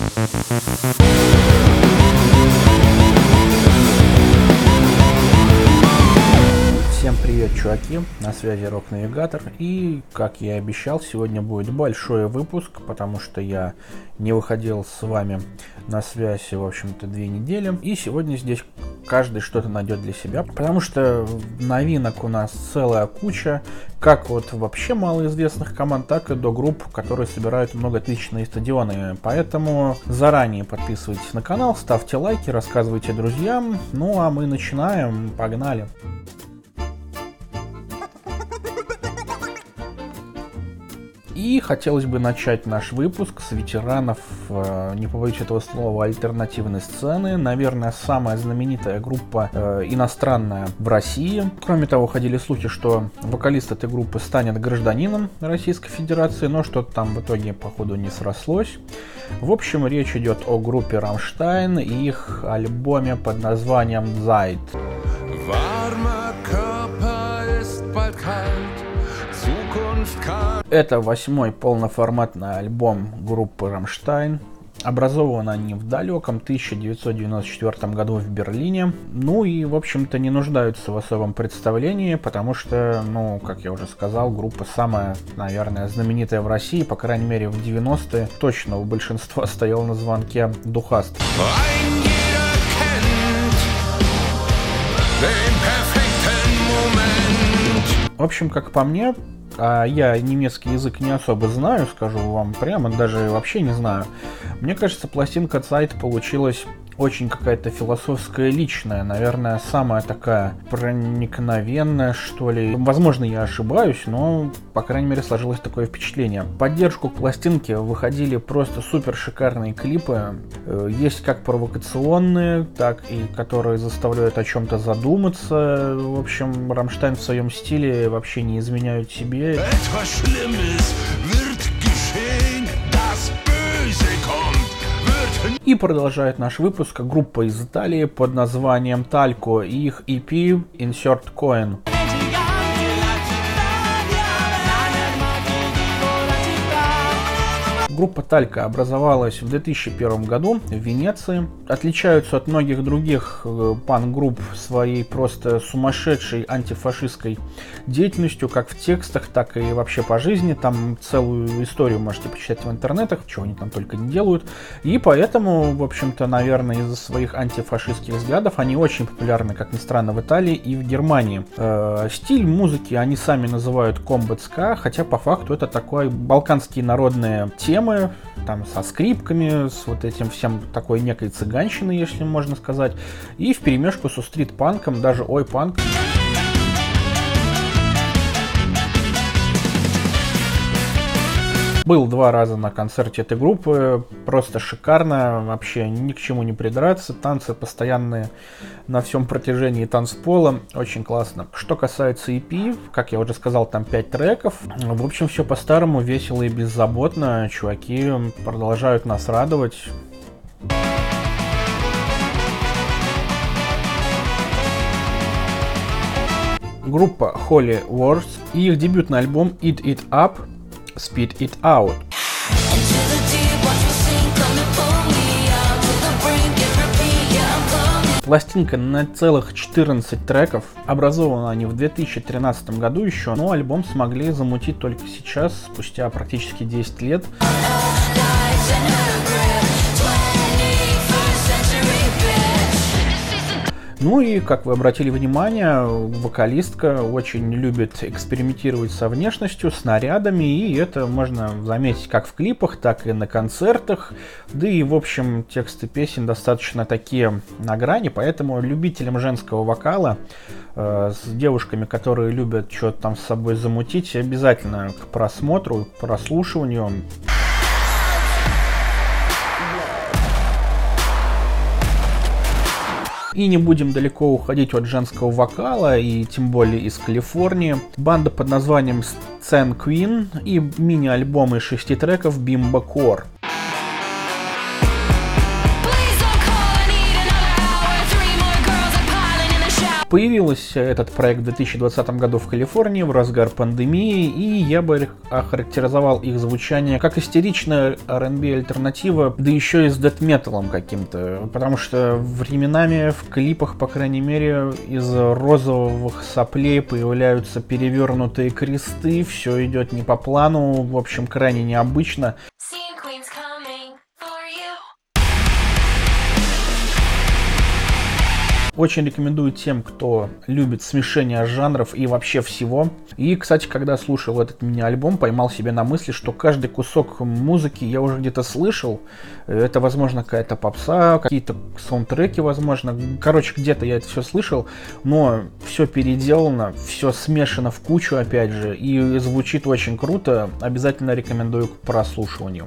Thank you. Чуваки, на связи Рок Навигатор и, как я и обещал, сегодня будет большой выпуск, потому что я не выходил с вами на связь, в общем-то, две недели, и сегодня здесь каждый что-то найдет для себя, потому что новинок у нас целая куча, как вот вообще малоизвестных команд, так и до групп, которые собирают многотысячные стадионы, поэтому заранее подписывайтесь на канал, ставьте лайки, рассказывайте друзьям, ну а мы начинаем, погнали! И хотелось бы начать наш выпуск с ветеранов, э, не побоюсь этого слова, альтернативной сцены. Наверное, самая знаменитая группа э, иностранная в России. Кроме того, ходили слухи, что вокалист этой группы станет гражданином Российской Федерации, но что-то там в итоге, походу, не срослось. В общем, речь идет о группе Рамштайн и их альбоме под названием «Zeit». Warmer Это восьмой полноформатный альбом группы Рамштайн. Образованы они в далеком 1994 году в Берлине. Ну и, в общем-то, не нуждаются в особом представлении, потому что, ну, как я уже сказал, группа самая, наверное, знаменитая в России, по крайней мере, в 90-е. Точно у большинства стоял на звонке Духаст. В общем, как по мне, а я немецкий язык не особо знаю, скажу вам прямо, даже вообще не знаю. Мне кажется, пластинка Zeit получилась очень какая-то философская, личная, наверное, самая такая проникновенная, что ли. Возможно, я ошибаюсь, но, по крайней мере, сложилось такое впечатление. поддержку к пластинке выходили просто супер шикарные клипы. Э, есть как провокационные, так и которые заставляют о чем-то задуматься. В общем, Рамштайн в своем стиле вообще не изменяют себе. И продолжает наш выпуск группа из Италии под названием Talco и их EP Insert Coin. Группа Талька образовалась в 2001 году в Венеции. Отличаются от многих других э, пан-групп своей просто сумасшедшей антифашистской деятельностью, как в текстах, так и вообще по жизни. Там целую историю можете почитать в интернетах, чего они там только не делают. И поэтому, в общем-то, наверное, из-за своих антифашистских взглядов они очень популярны, как ни странно, в Италии и в Германии. Э, стиль музыки они сами называют комбат хотя по факту это такой балканские народные темы, темы, там со скрипками, с вот этим всем такой некой цыганщиной, если можно сказать, и в перемешку со стрит-панком, даже ой-панк. Был два раза на концерте этой группы, просто шикарно, вообще ни к чему не придраться, танцы постоянные на всем протяжении танцпола, очень классно. Что касается EP, как я уже сказал, там 5 треков, в общем, все по-старому, весело и беззаботно, чуваки продолжают нас радовать. группа Holy Wars и их дебютный альбом Eat It Up Speed It Out. Пластинка на целых 14 треков. Образованы они в 2013 году еще, но альбом смогли замутить только сейчас, спустя практически 10 лет. Ну и, как вы обратили внимание, вокалистка очень любит экспериментировать со внешностью, с нарядами, и это можно заметить как в клипах, так и на концертах. Да и, в общем, тексты песен достаточно такие на грани, поэтому любителям женского вокала э, с девушками, которые любят что-то там с собой замутить, обязательно к просмотру, к прослушиванию. И не будем далеко уходить от женского вокала, и тем более из Калифорнии. Банда под названием Scen Queen и мини-альбом из шести треков Bimba Core. Появился этот проект в 2020 году в Калифорнии в разгар пандемии, и я бы охарактеризовал их звучание как истеричная R&B альтернатива, да еще и с дэт-металом каким-то, потому что временами в клипах, по крайней мере, из розовых соплей появляются перевернутые кресты, все идет не по плану, в общем, крайне необычно. Очень рекомендую тем, кто любит смешение жанров и вообще всего. И, кстати, когда слушал этот мини-альбом, поймал себя на мысли, что каждый кусок музыки я уже где-то слышал. Это, возможно, какая-то попса, какие-то саундтреки, возможно. Короче, где-то я это все слышал, но все переделано, все смешано в кучу, опять же, и звучит очень круто. Обязательно рекомендую к прослушиванию.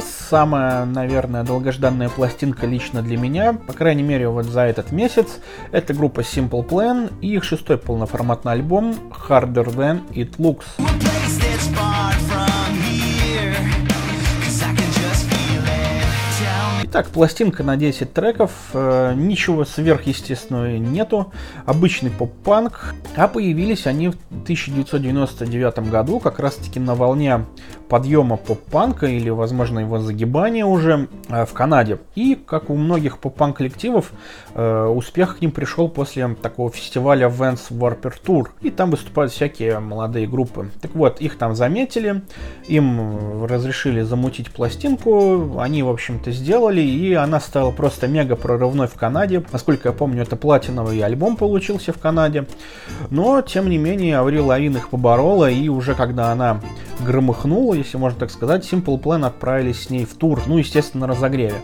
Самая, наверное, долгожданная пластинка лично для меня, по крайней мере вот за этот месяц, это группа Simple Plan и их шестой полноформатный альбом Harder Than It Looks. Итак, пластинка на 10 треков, э, ничего сверхъестественного нету, обычный поп-панк, а появились они в 1999 году, как раз таки на волне подъема поп-панка или, возможно, его загибания уже э, в Канаде. И, как у многих поп-панк коллективов, э, успех к ним пришел после такого фестиваля Vans Warper Tour. И там выступают всякие молодые группы. Так вот, их там заметили, им разрешили замутить пластинку, они, в общем-то, сделали, и она стала просто мега прорывной в Канаде. Насколько я помню, это платиновый альбом получился в Канаде. Но, тем не менее, Аврил Лавин их поборола, и уже когда она громыхнула, если можно так сказать, Simple Plan отправились с ней в тур, ну, естественно, на разогреве.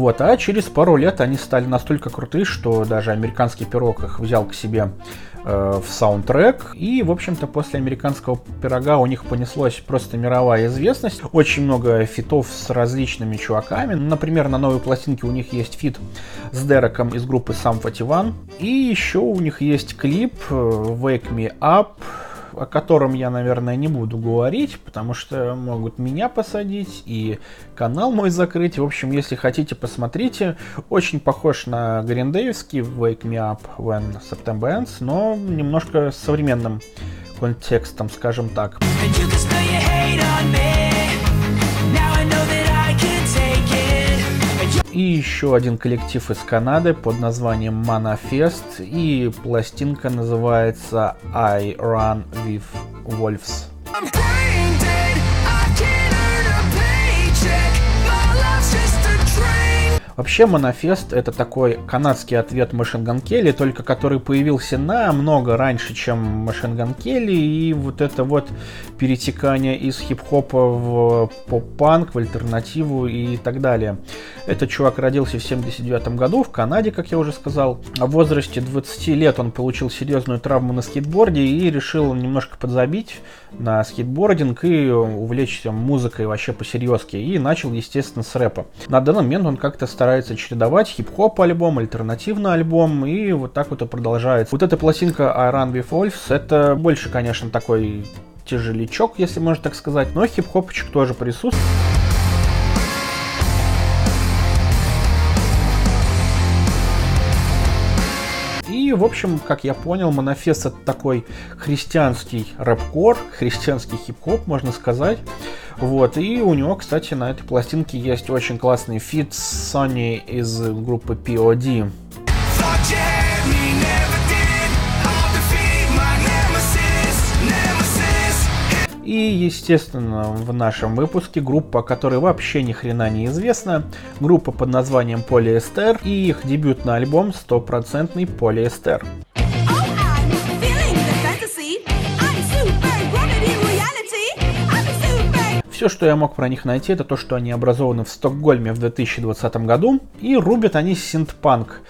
Вот, а через пару лет они стали настолько крутые, что даже американский пирог их взял к себе э, в саундтрек. И, в общем-то, после американского пирога у них понеслась просто мировая известность. Очень много фитов с различными чуваками. Например, на новой пластинке у них есть фит с Дереком из группы Sum 41. И еще у них есть клип э, Wake Me Up о котором я, наверное, не буду говорить, потому что могут меня посадить и канал мой закрыть. В общем, если хотите, посмотрите. Очень похож на гриндеевский Wake Me Up When September Ends, но немножко с современным контекстом, скажем так. И еще один коллектив из Канады под названием Manifest. И пластинка называется I Run With Wolves. Вообще, Манофест это такой канадский ответ Gun Kelly, только который появился намного раньше, чем Gun Kelly, и вот это вот перетекание из хип-хопа в поп-панк, в альтернативу и так далее. Этот чувак родился в 79 году в Канаде, как я уже сказал. В возрасте 20 лет он получил серьезную травму на скейтборде и решил немножко подзабить на скейтбординг и увлечься музыкой вообще по-серьезки. И начал, естественно, с рэпа. На данный момент он как-то старается чередовать хип-хоп альбом, альтернативный альбом, и вот так вот и продолжается. Вот эта пластинка I Run With Wolves, это больше, конечно, такой тяжелячок, если можно так сказать, но хип-хопчик тоже присутствует. В общем, как я понял, Manafest это такой христианский рэп-кор, христианский хип-хоп, можно сказать. Вот, и у него, кстати, на этой пластинке есть очень классный фит с Sonny из группы P.O.D.. Естественно, в нашем выпуске группа, которая вообще ни хрена не известна, группа под названием Полиэстер и их дебютный альбом «Стопроцентный полиэстер». Все, что я мог про них найти, это то, что они образованы в Стокгольме в 2020 году, и рубят они синтпанк.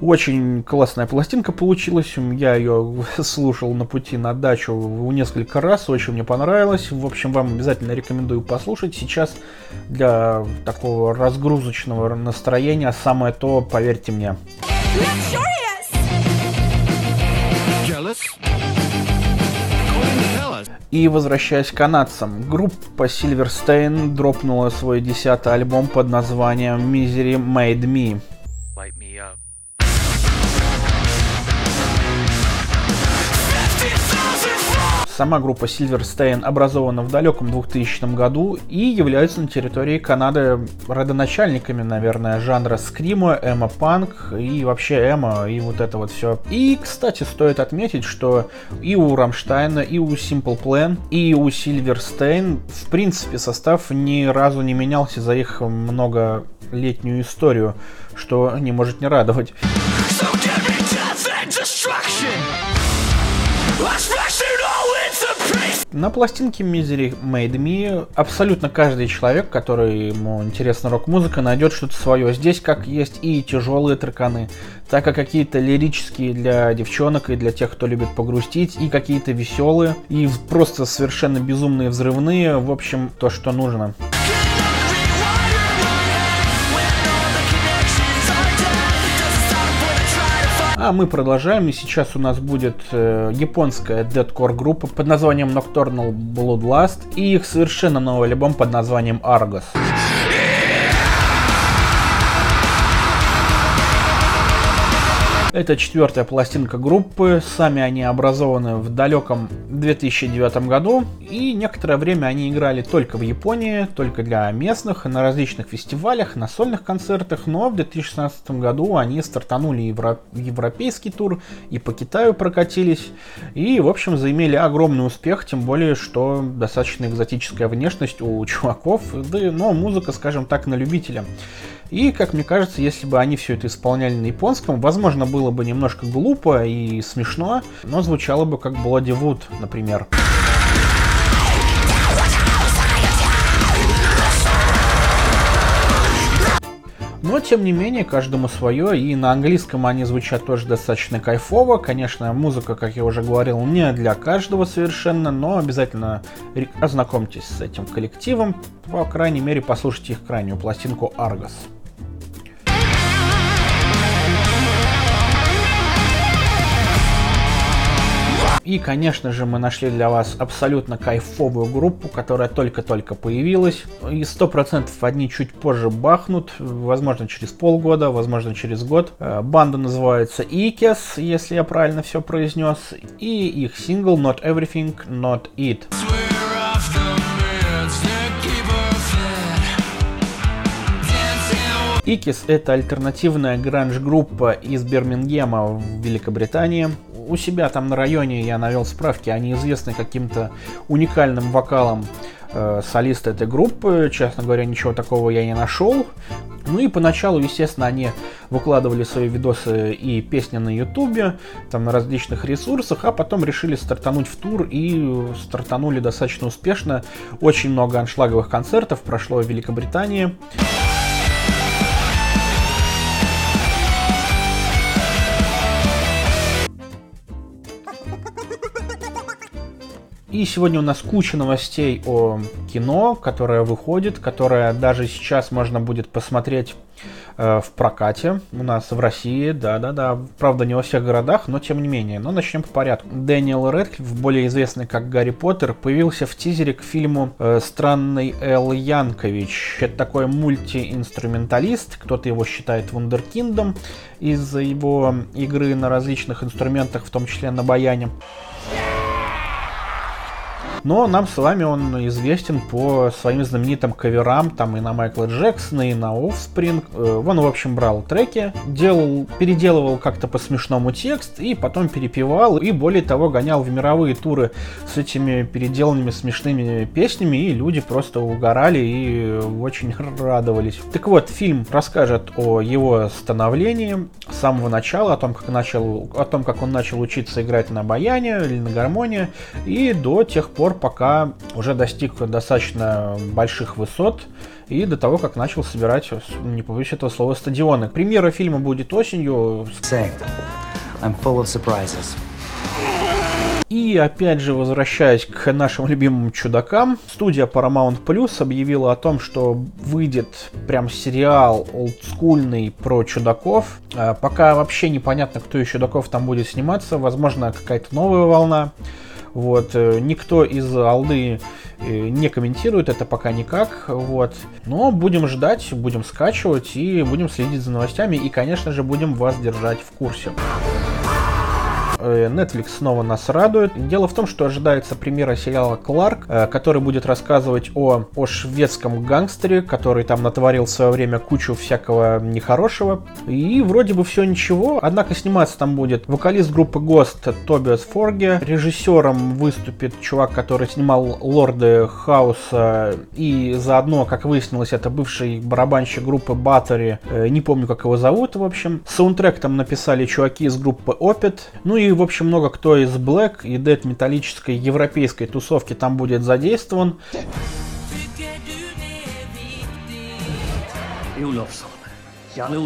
Очень классная пластинка получилась. Я ее слушал на пути на дачу несколько раз. Очень мне понравилось. В общем, вам обязательно рекомендую послушать. Сейчас для такого разгрузочного настроения самое то, поверьте мне. И возвращаясь к канадцам, группа Silverstein дропнула свой десятый альбом под названием Misery Made Me. Сама группа Silverstein образована в далеком 2000 году и является на территории Канады родоначальниками, наверное, жанра скрима, эмо-панк и вообще эмо и вот это вот все. И, кстати, стоит отметить, что и у Рамштайна, и у Simple Plan, и у Silverstein, в принципе, состав ни разу не менялся за их многолетнюю историю, что не может не радовать. So На пластинке Misery Made Me абсолютно каждый человек, который ему интересна рок-музыка, найдет что-то свое. Здесь как есть и тяжелые треканы, так и какие-то лирические для девчонок и для тех, кто любит погрустить, и какие-то веселые, и просто совершенно безумные взрывные. В общем, то, что нужно. А мы продолжаем, и сейчас у нас будет э, японская дедкор группа под названием Nocturnal Bloodlust и их совершенно новый альбом под названием Argos. Это четвертая пластинка группы. Сами они образованы в далеком 2009 году. И некоторое время они играли только в Японии, только для местных, на различных фестивалях, на сольных концертах. Но в 2016 году они стартанули евро... европейский тур и по Китаю прокатились. И, в общем, заимели огромный успех, тем более, что достаточно экзотическая внешность у чуваков. Да, но музыка, скажем так, на любителя. И, как мне кажется, если бы они все это исполняли на японском, возможно, было бы немножко глупо и смешно, но звучало бы как Bloody Wood, например. Но, тем не менее, каждому свое, и на английском они звучат тоже достаточно кайфово. Конечно, музыка, как я уже говорил, не для каждого совершенно, но обязательно ознакомьтесь с этим коллективом, по крайней мере, послушайте их крайнюю пластинку «Аргос». И, конечно же, мы нашли для вас абсолютно кайфовую группу, которая только-только появилась. И 100% одни чуть позже бахнут, возможно, через полгода, возможно, через год. Э, банда называется Икес, если я правильно все произнес. И их сингл Not Everything, Not It. Икис — это альтернативная гранж-группа из Бирмингема в Великобритании у себя там на районе я навел справки, они известны каким-то уникальным вокалом э, солиста этой группы. Честно говоря, ничего такого я не нашел. Ну и поначалу, естественно, они выкладывали свои видосы и песни на ютубе, там на различных ресурсах, а потом решили стартануть в тур и стартанули достаточно успешно. Очень много аншлаговых концертов прошло в Великобритании. И сегодня у нас куча новостей о кино, которое выходит, которое даже сейчас можно будет посмотреть э, в прокате у нас в России. Да-да-да, правда не во всех городах, но тем не менее. Но начнем по порядку. Дэниел Рэдклифф, более известный как Гарри Поттер, появился в тизере к фильму э, «Странный Эл Янкович». Это такой мультиинструменталист, кто-то его считает вундеркиндом из-за его игры на различных инструментах, в том числе на баяне. Но нам с вами он известен по своим знаменитым каверам, там и на Майкла Джексона, и на Offspring. Э, он, в общем, брал треки, делал, переделывал как-то по смешному текст, и потом перепевал, и более того, гонял в мировые туры с этими переделанными смешными песнями, и люди просто угорали и очень радовались. Так вот, фильм расскажет о его становлении с самого начала, о том, как, начал, о том, как он начал учиться играть на баяне или на гармонии, и до тех пор, пока уже достиг достаточно больших высот и до того, как начал собирать, не побоюсь этого слова, стадионы. Премьера фильма будет осенью. I'm full of surprises. И опять же, возвращаясь к нашим любимым чудакам, студия Paramount Plus объявила о том, что выйдет прям сериал олдскульный про чудаков. А, пока вообще непонятно, кто из чудаков там будет сниматься, возможно, какая-то новая волна. Вот. Э, никто из Алды э, не комментирует это пока никак. Вот. Но будем ждать, будем скачивать и будем следить за новостями. И, конечно же, будем вас держать в курсе. Э, Netflix снова нас радует. Дело в том, что ожидается премьера сериала «Кларк», э, который будет рассказывать о, о шведском гангстере, который там натворил в свое время кучу всякого нехорошего. И вроде бы все ничего, однако сниматься там будет вокалист группы Ghost Тобиас Форге, режиссером выступит чувак, который снимал «Лорды Хауса», и заодно, как выяснилось, это бывший барабанщик группы Battery, э, не помню, как его зовут, в общем. Саундтрек там написали чуваки из группы Opet, ну и, в общем, много кто из Black и Dead металлической европейской тусовки там будет задействован.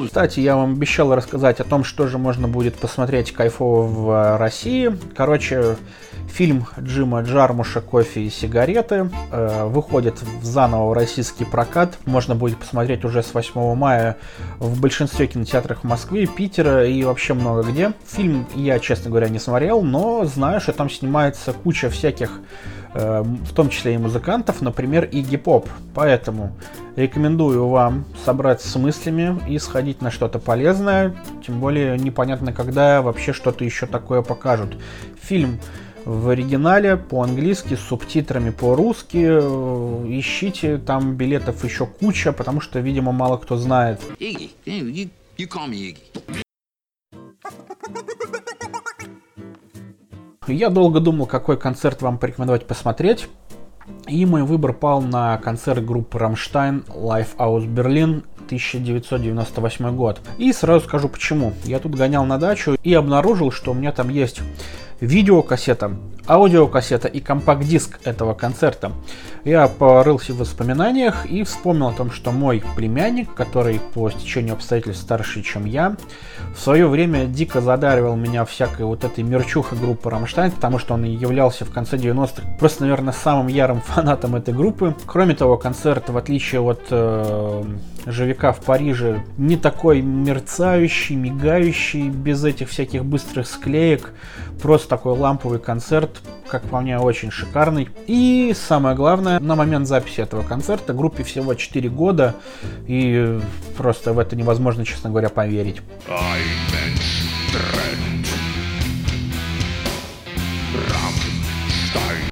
Кстати, я вам обещал рассказать о том, что же можно будет посмотреть кайфово в России. Короче, Фильм Джима Джармуша «Кофе и сигареты» э, выходит в заново в российский прокат. Можно будет посмотреть уже с 8 мая в большинстве кинотеатров Москвы, Питера и вообще много где. Фильм я, честно говоря, не смотрел, но знаю, что там снимается куча всяких э, в том числе и музыкантов, например, и гип-поп. Поэтому рекомендую вам собрать с мыслями и сходить на что-то полезное, тем более непонятно, когда вообще что-то еще такое покажут. Фильм в оригинале по-английски с субтитрами по-русски. Ищите, там билетов еще куча, потому что, видимо, мало кто знает. Я долго думал, какой концерт вам порекомендовать посмотреть. И мой выбор пал на концерт группы Rammstein Live Aus Berlin 1998 год. И сразу скажу почему. Я тут гонял на дачу и обнаружил, что у меня там есть видеокассета, аудиокассета и компакт-диск этого концерта. Я порылся в воспоминаниях и вспомнил о том, что мой племянник, который по стечению обстоятельств старше, чем я, в свое время дико задаривал меня всякой вот этой мерчухой группы Рамштайн, потому что он являлся в конце 90-х просто, наверное, самым ярым фанатом этой группы. Кроме того, концерт, в отличие от э, Живика в Париже, не такой мерцающий, мигающий, без этих всяких быстрых склеек, просто такой ламповый концерт, как по мне, очень шикарный. И самое главное, на момент записи этого концерта группе всего 4 года, и просто в это невозможно, честно говоря, поверить.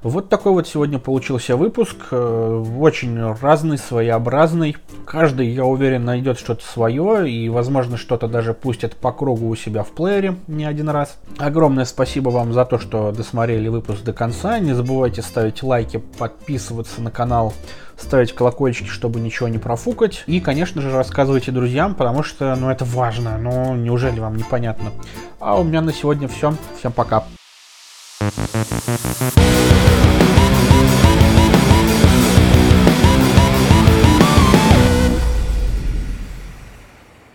Вот такой вот сегодня получился выпуск. Э, очень разный, своеобразный. Каждый, я уверен, найдет что-то свое и, возможно, что-то даже пустят по кругу у себя в плеере не один раз. Огромное спасибо вам за то, что досмотрели выпуск до конца. Не забывайте ставить лайки, подписываться на канал, ставить колокольчики, чтобы ничего не профукать. И, конечно же, рассказывайте друзьям, потому что, ну, это важно. Ну, неужели вам непонятно? А у меня на сегодня все. Всем пока. Thank you.